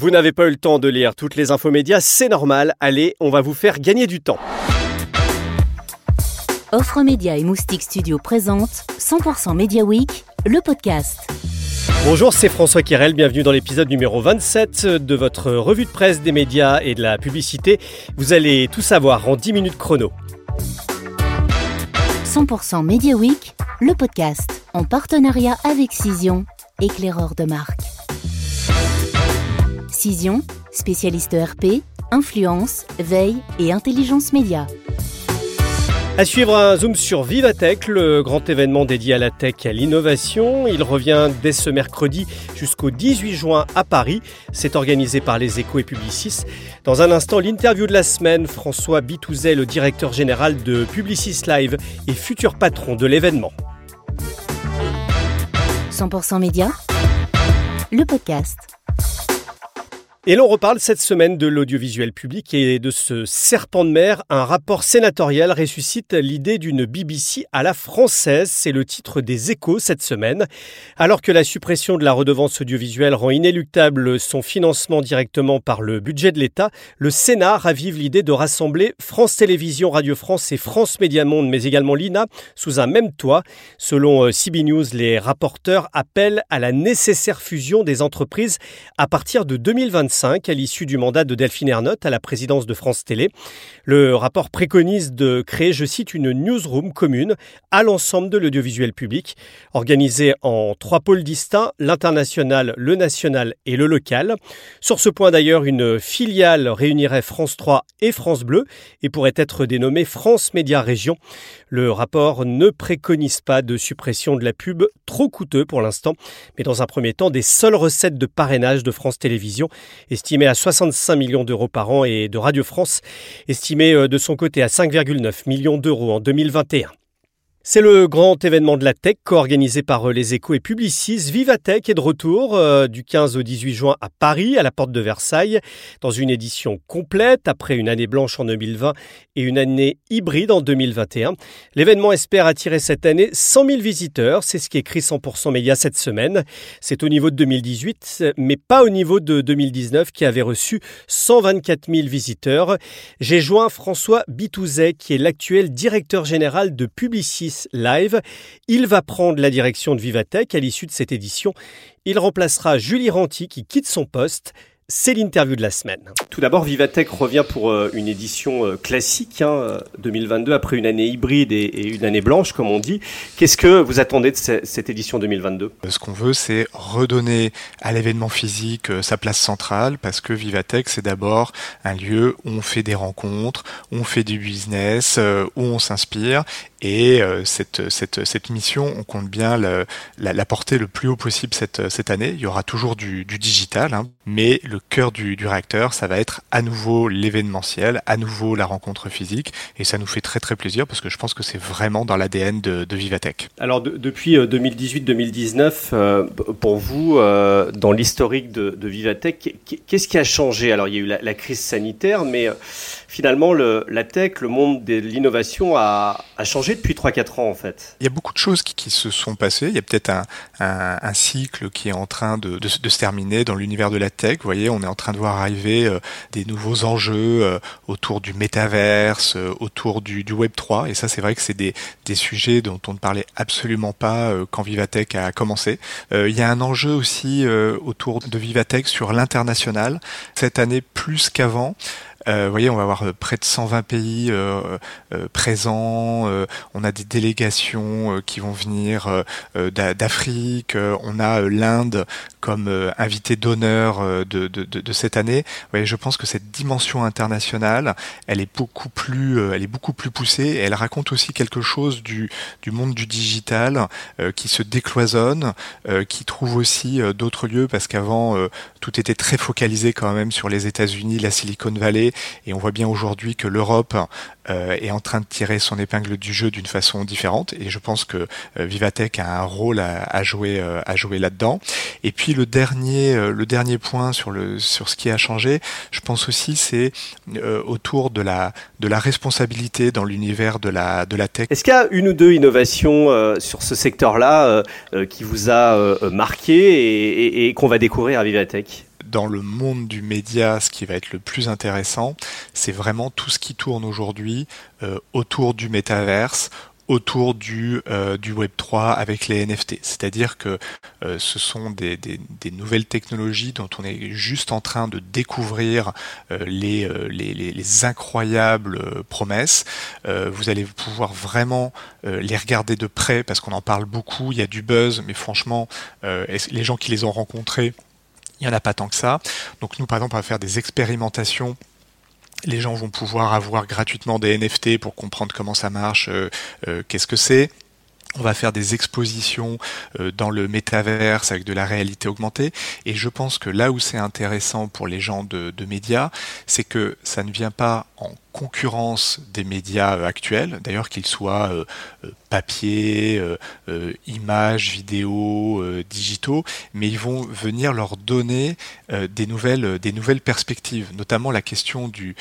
Vous n'avez pas eu le temps de lire toutes les infos médias, c'est normal. Allez, on va vous faire gagner du temps. Offre Média et Moustique Studio présente 100% Media Week, le podcast. Bonjour, c'est François Kirel, bienvenue dans l'épisode numéro 27 de votre revue de presse des médias et de la publicité. Vous allez tout savoir en 10 minutes chrono. 100% Media Week, le podcast, en partenariat avec Cision, éclaireur de marque. Cision, spécialiste RP, influence, veille et intelligence média. À suivre un zoom sur Vivatech, le grand événement dédié à la tech et à l'innovation. Il revient dès ce mercredi jusqu'au 18 juin à Paris. C'est organisé par les échos et Publicis. Dans un instant, l'interview de la semaine, François Bitouzet, le directeur général de Publicis Live et futur patron de l'événement. 100% Média, le podcast. Et l'on reparle cette semaine de l'audiovisuel public et de ce serpent de mer. Un rapport sénatorial ressuscite l'idée d'une BBC à la française. C'est le titre des échos cette semaine. Alors que la suppression de la redevance audiovisuelle rend inéluctable son financement directement par le budget de l'État, le Sénat ravive l'idée de rassembler France Télévisions, Radio France et France Média Monde, mais également l'INA, sous un même toit. Selon euh, CB News, les rapporteurs appellent à la nécessaire fusion des entreprises à partir de 2025 à l'issue du mandat de Delphine Ernotte à la présidence de France Télé. Le rapport préconise de créer, je cite, une newsroom commune à l'ensemble de l'audiovisuel public, organisée en trois pôles distincts, l'international, le national et le local. Sur ce point d'ailleurs, une filiale réunirait France 3 et France Bleu et pourrait être dénommée France Média Région. Le rapport ne préconise pas de suppression de la pub, trop coûteux pour l'instant, mais dans un premier temps des seules recettes de parrainage de France Télévisions estimé à 65 millions d'euros par an, et de Radio France, estimé euh, de son côté à 5,9 millions d'euros en 2021. C'est le grand événement de la tech co-organisé par euh, les échos et Publicis. Vivatech est de retour euh, du 15 au 18 juin à Paris, à la porte de Versailles, dans une édition complète après une année blanche en 2020 et une année hybride en 2021. L'événement espère attirer cette année 100 000 visiteurs. C'est ce qu'écrit 100% Média cette semaine. C'est au niveau de 2018, mais pas au niveau de 2019 qui avait reçu 124 000 visiteurs. J'ai joint François Bitouzet, qui est l'actuel directeur général de Publicis Live. Il va prendre la direction de Vivatech à l'issue de cette édition. Il remplacera Julie Ranti qui quitte son poste. C'est l'interview de la semaine. Tout d'abord, Vivatech revient pour euh, une édition euh, classique, 2022, hein, après une année hybride et une année blanche, comme on dit. Qu'est-ce que vous attendez de cette édition 2022 Ce qu'on veut, c'est redonner à l'événement physique euh, sa place centrale, parce que Vivatech, c'est d'abord un lieu où on fait des rencontres, où on fait du business, où on s'inspire, et cette, cette, cette mission, on compte bien la, la, porter le plus haut possible cette, cette année. Il y aura toujours du, du digital, hein, mais le cœur du, réacteur, ça va être à nouveau l'événementiel, à nouveau la rencontre physique, et ça nous fait très très plaisir parce que je pense que c'est vraiment dans l'ADN de, Vivatech. Alors depuis 2018-2019, euh, euh, pour vous, euh, dans l'historique de, Vivatech, qu'est-ce qui a changé? Alors il y a eu la, crise sanitaire, mais finalement la tech, le monde de l'innovation a, changé depuis 3-4 ans en fait. Il y a beaucoup de choses qui, se sont passées. Il y a peut-être un, cycle qui est en train de, de se terminer dans l'univers de la tech. Vous voyez, on est en train de voir arriver euh, des nouveaux enjeux euh, autour du métaverse, euh, autour du, Web 3. Et ça, c'est vrai que c'est des, sujets dont on ne parlait absolument pas quand Vivatech a commencé. Il y a un enjeu aussi autour de Vivatech sur l'international. Cette année, plus qu'avant, vous voyez, on va avoir euh, près de 120 pays euh, présents. on a des délégations qui vont venir d'Afrique. on a l'Inde comme invité d'honneur de, de, de, cette année. Vous voyez, je pense que cette dimension internationale, elle est beaucoup plus, elle est beaucoup plus poussée. Et elle raconte aussi quelque chose du, du monde du digital qui se décloisonne, qui trouve aussi d'autres lieux parce qu'avant tout était très focalisé quand même sur les États-Unis, la Silicon Valley, et on voit bien aujourd'hui que l'Europe euh, est en train de tirer son épingle du jeu d'une façon différente. Et je pense que euh, Vivatech a un rôle à, jouer, euh, à jouer là-dedans. Et puis le dernier, le dernier point sur le sur ce qui a changé, je pense aussi c'est autour de la de la responsabilité dans l'univers de la de la tech. Est-ce qu'il y a une ou deux innovations sur ce secteur-là qui vous a marqué et, et qu'on va découvrir à Vivatech? Dans le monde du média, ce qui va être le plus intéressant, c'est vraiment tout ce qui tourne aujourd'hui autour du métaverse, autour du, euh, du Web 3 avec les NFT. C'est-à-dire que euh, ce sont des, des, nouvelles technologies dont on est juste en train de découvrir euh, les, les, les, incroyables promesses. vous allez pouvoir vraiment les regarder de près parce qu'on en parle beaucoup, il y a du buzz, mais franchement, les gens qui les ont rencontrés, il n'y en a pas tant que ça. Donc nous, par exemple, on va faire des expérimentations les gens vont pouvoir avoir gratuitement des NFT pour comprendre comment ça marche, euh, euh, qu'est-ce que c'est. On va faire des expositions euh, dans le métaverse avec de la réalité augmentée. Et je pense que là où c'est intéressant pour les gens de, de médias, c'est que ça ne vient pas en concurrence des médias actuels, d'ailleurs qu'ils soient papier, euh, images, vidéos, digitaux, mais ils vont venir leur donner des nouvelles, des nouvelles perspectives, notamment la question du,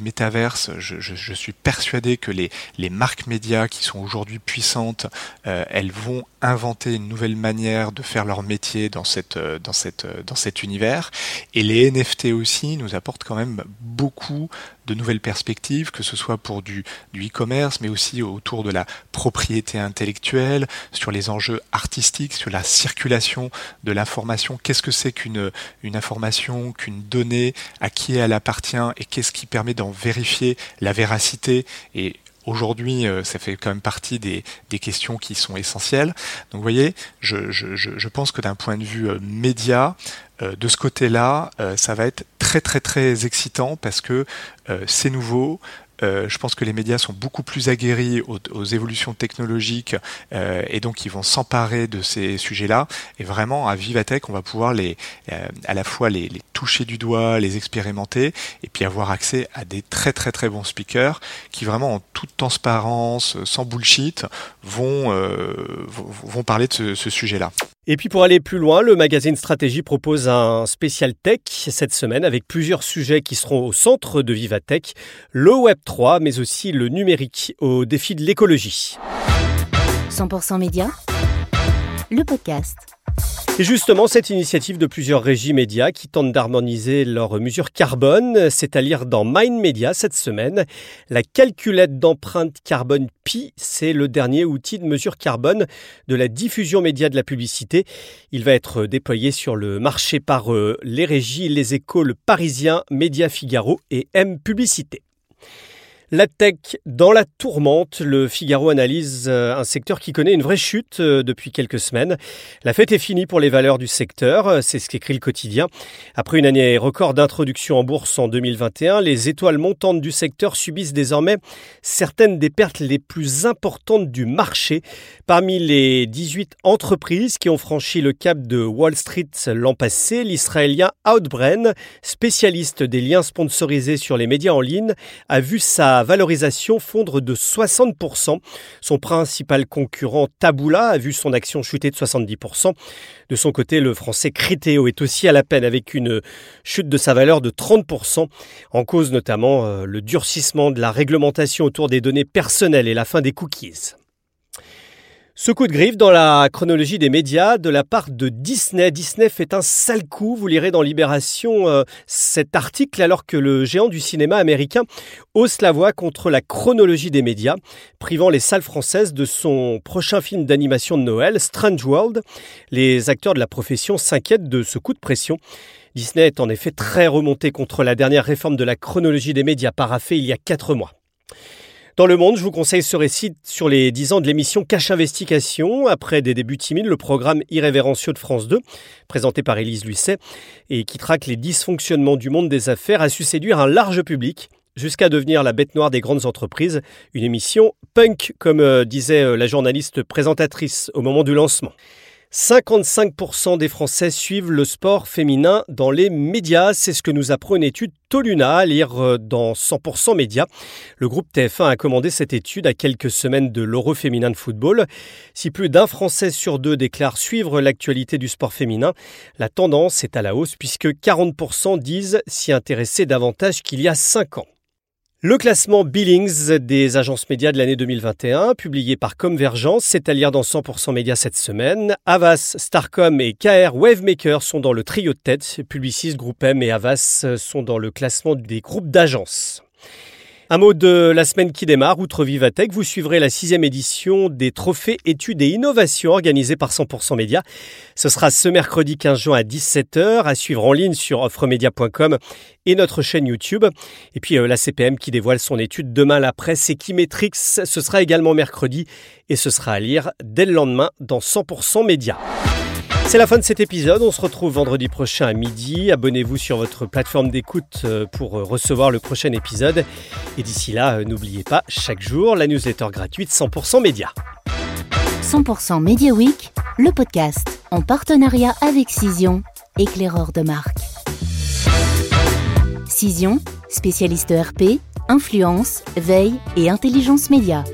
métaverse. Je, suis persuadé que les, marques médias qui sont aujourd'hui puissantes, elles vont inventer une nouvelle manière de faire leur métier dans cet univers. Et les NFT aussi nous apportent quand même beaucoup de nouvelles perspectives, que ce soit pour du, e-commerce, mais aussi autour de la propriété intellectuelle, sur les enjeux artistiques, sur la circulation de l'information. Qu'est-ce que c'est qu'une une information, qu'une donnée, à qui elle appartient et qu'est-ce qui permet d'en vérifier la véracité? Et Aujourd'hui, euh, ça fait quand même partie des, des, questions qui sont essentielles. Donc, vous voyez, je, je, je pense que d'un point de vue euh, média, de ce côté-là, ça va être très très très excitant parce que c'est nouveau, euh, je pense que les médias sont beaucoup plus aguerris aux, évolutions technologiques euh, et donc ils vont s'emparer de ces sujets-là. Et vraiment, à Vivatech, on va pouvoir les, euh, à la fois les, toucher du doigt, les expérimenter et puis avoir accès à des très très très bons speakers qui vraiment en toute transparence, sans bullshit, vont, vont parler de ce sujet-là. Et puis pour aller plus loin, le magazine Stratégie propose un spécial tech cette semaine avec plusieurs sujets qui seront au centre de Vivatech, le Web 3 mais aussi le numérique au défi de l'écologie. 100% média, le podcast. Et justement, cette initiative de plusieurs régies médias qui tentent d'harmoniser leurs mesures carbone, c'est à lire dans Mind Media cette semaine. La calculette d'empreinte carbone Pi, c'est le dernier outil de mesure carbone de la diffusion média de la publicité. Il va être déployé sur le marché par euh, les régies, les échos, le Parisien, Média Figaro et M Publicité. La tech dans la tourmente, le Figaro analyse euh, un secteur qui connaît une vraie chute euh, depuis quelques semaines. La fête est finie pour les valeurs du secteur, euh, c'est ce qu'écrit le quotidien. Après une année record d'introduction en bourse en 2021, les étoiles montantes du secteur subissent désormais certaines des pertes les plus importantes du marché. Parmi les 18 entreprises qui ont franchi le cap de Wall Street l'an passé, l'Israélien Outbrain, spécialiste des liens sponsorisés sur les médias en ligne, a vu sa valorisation fondre de 60%. Son principal concurrent Taboola a vu son action chuter de 70%. De son côté, le français Criteo est aussi à la peine avec une chute de sa valeur de 30%, en cause notamment euh, le durcissement de la réglementation autour des données personnelles et la fin des cookies. Ce coup de griffe dans la chronologie des médias de la part de Disney. Disney fait un sale coup, vous lirez dans Libération euh, cet article alors que le géant du cinéma américain hausse la voix contre la chronologie des médias, privant les salles françaises de son prochain film d'animation de Noël, Strange World. Les acteurs de la profession s'inquiètent de ce coup de pression. Disney est en effet très remonté contre la dernière réforme de la chronologie des médias paraffée il y a quatre mois. Dans le monde, je vous conseille ce récit sur les 10 ans de l'émission Cache Investigation. Après des débuts timides, le programme irrévérencieux de France 2, présenté par Élise Lucet, et qui traque les dysfonctionnements du monde des affaires, a su séduire un large public jusqu'à devenir la bête noire des grandes entreprises, une émission punk, comme euh, disait euh, la journaliste présentatrice au moment du lancement. 55% des Français suivent le sport féminin dans les médias. C'est ce que nous apprend une étude Toluna à lire euh, dans 100% médias. Le groupe TF1 a commandé cette étude à quelques semaines de l'Euro féminin de football. Si plus d'un Français sur deux déclare suivre l'actualité du sport féminin, la tendance est à la hausse puisque 40% disent s'y intéresser davantage qu'il y a 5 ans. Le classement Billings des agences médias de l'année 2021, publié par Convergence, c'est à lire dans 100% Médias cette semaine. Avas, Starcom et KR Wavemaker sont dans le trio de tête. Publicis, Groupe M et Avas sont dans le classement des groupes d'agences. Un mot de la semaine qui démarre, outre Vivatech, vous suivrez la sixième édition des trophées études et innovations organisés par 100% Média. Ce sera ce mercredi 15 juin à 17h, à suivre en ligne sur offremedia.com et notre chaîne YouTube. Et puis euh, la CPM qui dévoile son étude demain la presse Equimetrix, ce sera également mercredi et ce sera à lire dès le lendemain dans 100% Média. C'est la fin de cet épisode. On se retrouve vendredi prochain à midi. Abonnez-vous sur votre plateforme d'écoute euh, pour euh, recevoir le prochain épisode. Et d'ici là, euh, n'oubliez pas, chaque jour, la newsletter gratuite 100% Média. 100% Media Week, le podcast en partenariat avec Cision, éclaireur de marque. Cision, spécialiste ERP, influence, veille et intelligence média.